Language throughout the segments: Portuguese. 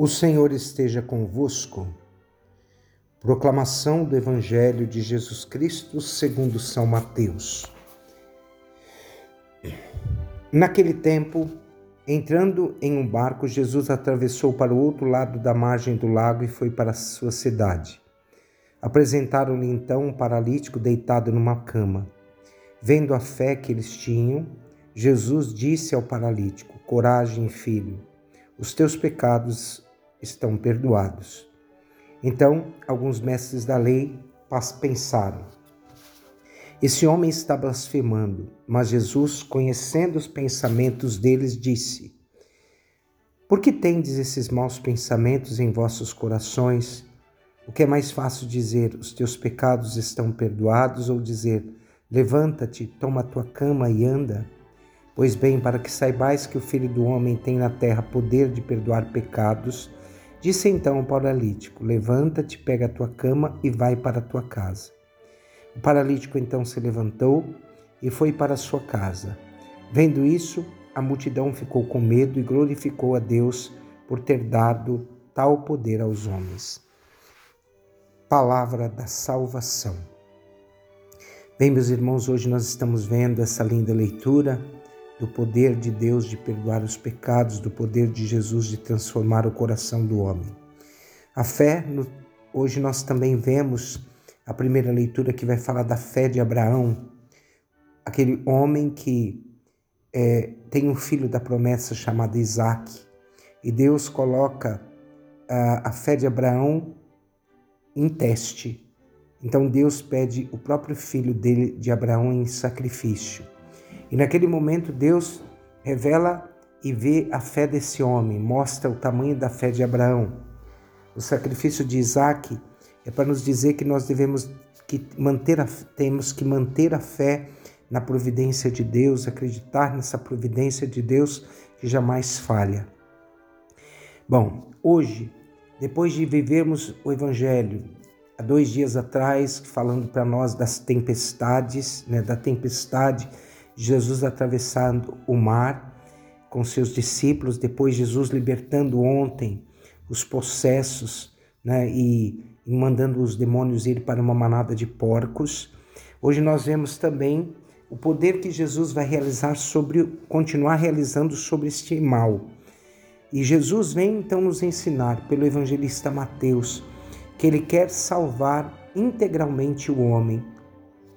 O Senhor esteja convosco. Proclamação do Evangelho de Jesus Cristo segundo São Mateus. Naquele tempo, entrando em um barco, Jesus atravessou para o outro lado da margem do lago e foi para a sua cidade. Apresentaram-lhe então um paralítico deitado numa cama. Vendo a fé que eles tinham, Jesus disse ao paralítico: Coragem, filho, os teus pecados estão perdoados. Então, alguns mestres da lei pensaram: Esse homem está blasfemando. Mas Jesus, conhecendo os pensamentos deles, disse: Por que tendes esses maus pensamentos em vossos corações? O que é mais fácil dizer: Os teus pecados estão perdoados, ou dizer: Levanta-te, toma a tua cama e anda? Pois bem, para que saibais que o Filho do Homem tem na terra poder de perdoar pecados, Disse então ao paralítico: Levanta-te, pega a tua cama e vai para a tua casa. O paralítico então se levantou e foi para a sua casa. Vendo isso, a multidão ficou com medo e glorificou a Deus por ter dado tal poder aos homens. Palavra da salvação. Bem, meus irmãos, hoje nós estamos vendo essa linda leitura do poder de Deus de perdoar os pecados, do poder de Jesus de transformar o coração do homem. A fé, hoje nós também vemos a primeira leitura que vai falar da fé de Abraão, aquele homem que é, tem um filho da promessa chamado Isaac, e Deus coloca a, a fé de Abraão em teste. Então Deus pede o próprio filho dele, de Abraão, em sacrifício. E naquele momento Deus revela e vê a fé desse homem, mostra o tamanho da fé de Abraão. O sacrifício de Isaac é para nos dizer que nós devemos que manter a, temos que manter a fé na providência de Deus, acreditar nessa providência de Deus que jamais falha. Bom, hoje, depois de vivermos o Evangelho, há dois dias atrás, falando para nós das tempestades, né, da tempestade Jesus atravessando o mar com seus discípulos, depois Jesus libertando ontem os possessos né, e, mandando os demônios ir para uma manada de porcos. Hoje nós vemos também o poder que Jesus vai realizar sobre, continuar realizando sobre este mal. E Jesus vem então nos ensinar pelo evangelista Mateus que ele quer salvar integralmente o homem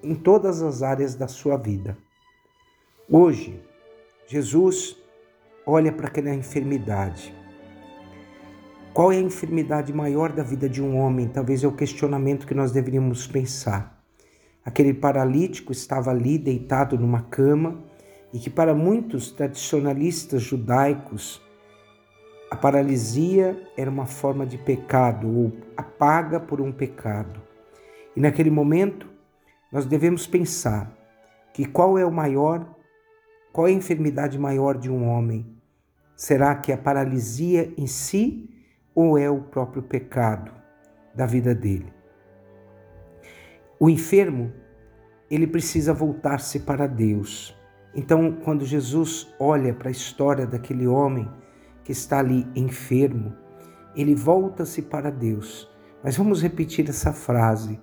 em todas as áreas da sua vida. Hoje, Jesus olha para aquela enfermidade. Qual é a enfermidade maior da vida de um homem? Talvez é o questionamento que nós deveríamos pensar. Aquele paralítico estava ali deitado numa cama e que para muitos tradicionalistas judaicos a paralisia era uma forma de pecado ou apaga por um pecado. E naquele momento nós devemos pensar que qual é o maior qual é a enfermidade maior de um homem? Será que é a paralisia em si ou é o próprio pecado da vida dele? O enfermo, ele precisa voltar-se para Deus. Então, quando Jesus olha para a história daquele homem que está ali enfermo, ele volta-se para Deus. Mas vamos repetir essa frase.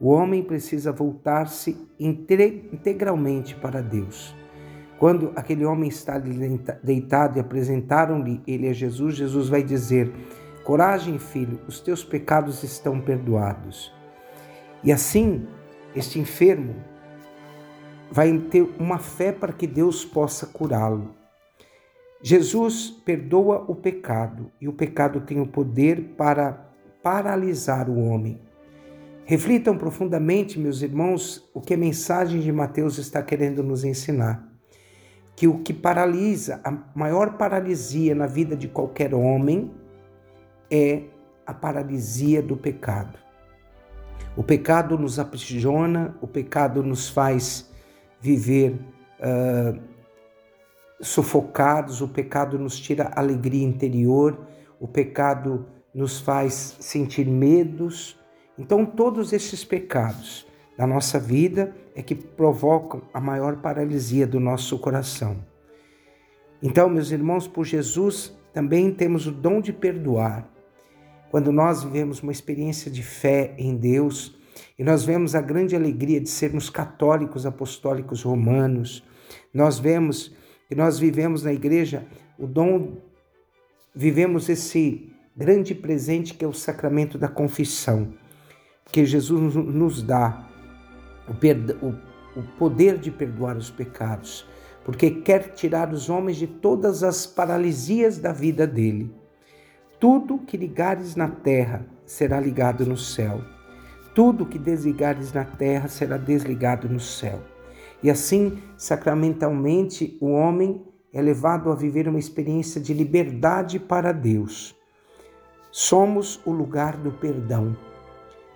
O homem precisa voltar-se integralmente para Deus. Quando aquele homem está deitado e apresentaram-lhe ele a Jesus, Jesus vai dizer: Coragem, filho, os teus pecados estão perdoados. E assim, este enfermo vai ter uma fé para que Deus possa curá-lo. Jesus perdoa o pecado e o pecado tem o poder para paralisar o homem. Reflitam profundamente, meus irmãos, o que a mensagem de Mateus está querendo nos ensinar que o que paralisa, a maior paralisia na vida de qualquer homem é a paralisia do pecado. O pecado nos aprisiona, o pecado nos faz viver uh, sufocados, o pecado nos tira alegria interior, o pecado nos faz sentir medos. Então, todos esses pecados da nossa vida é que provocam a maior paralisia do nosso coração. Então, meus irmãos, por Jesus também temos o dom de perdoar. Quando nós vivemos uma experiência de fé em Deus e nós vemos a grande alegria de sermos católicos apostólicos romanos, nós vemos que nós vivemos na igreja o dom, vivemos esse grande presente que é o sacramento da confissão, que Jesus nos dá o, o, o poder de perdoar os pecados, porque quer tirar os homens de todas as paralisias da vida dele. Tudo que ligares na terra será ligado no céu. Tudo que desligares na terra será desligado no céu. E assim, sacramentalmente, o homem é levado a viver uma experiência de liberdade para Deus. Somos o lugar do perdão,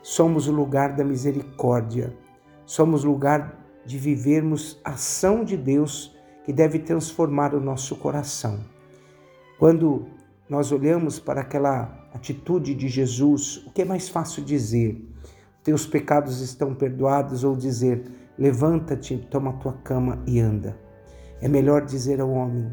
somos o lugar da misericórdia, somos lugar de vivermos a ação de Deus que deve transformar o nosso coração. Quando nós olhamos para aquela atitude de Jesus, o que é mais fácil dizer? Teus pecados estão perdoados ou dizer, levanta-te, toma tua cama e anda. É melhor dizer ao homem,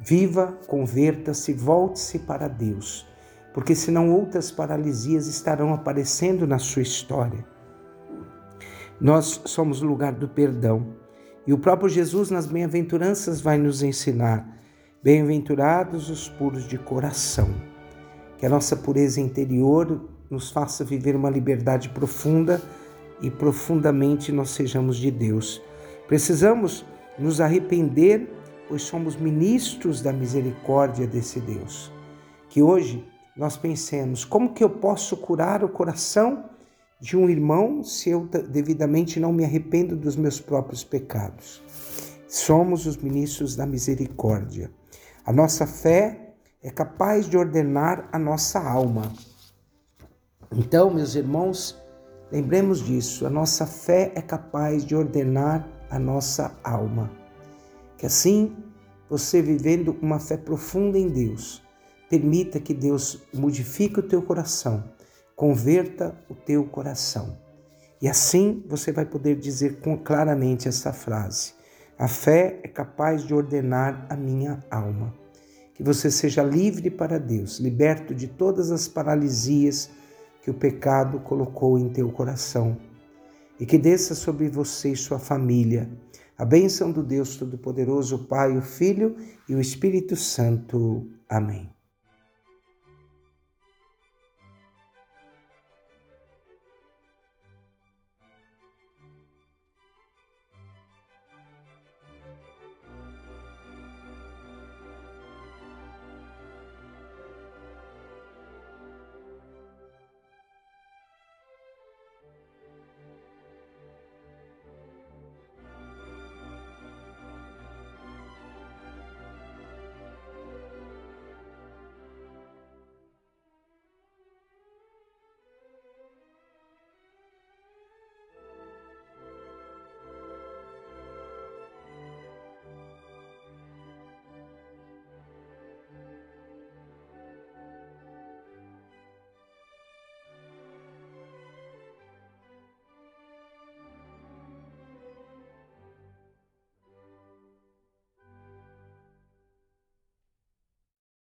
viva, converta-se, volte-se para Deus porque senão outras paralisias estarão aparecendo na sua história. Nós somos o lugar do perdão. E o próprio Jesus, nas bem-aventuranças, vai nos ensinar: bem-aventurados os puros de coração. Que a nossa pureza interior nos faça viver uma liberdade profunda e profundamente nós sejamos de Deus. Precisamos nos arrepender, pois somos ministros da misericórdia desse Deus. Que hoje nós pensemos: como que eu posso curar o coração de um irmão se eu devidamente não me arrependo dos meus próprios pecados? Somos os ministros da misericórdia. A nossa fé é capaz de ordenar a nossa alma. Então, meus irmãos, lembremos disso: a nossa fé é capaz de ordenar a nossa alma. Que assim, você vivendo uma fé profunda em Deus, Permita que Deus modifique o teu coração, converta o teu coração. E assim você vai poder dizer claramente essa frase: A fé é capaz de ordenar a minha alma. Que você seja livre para Deus, liberto de todas as paralisias que o pecado colocou em teu coração. E que desça sobre você e sua família a bênção do Deus Todo-Poderoso, Pai, o Filho e o Espírito Santo. Amém.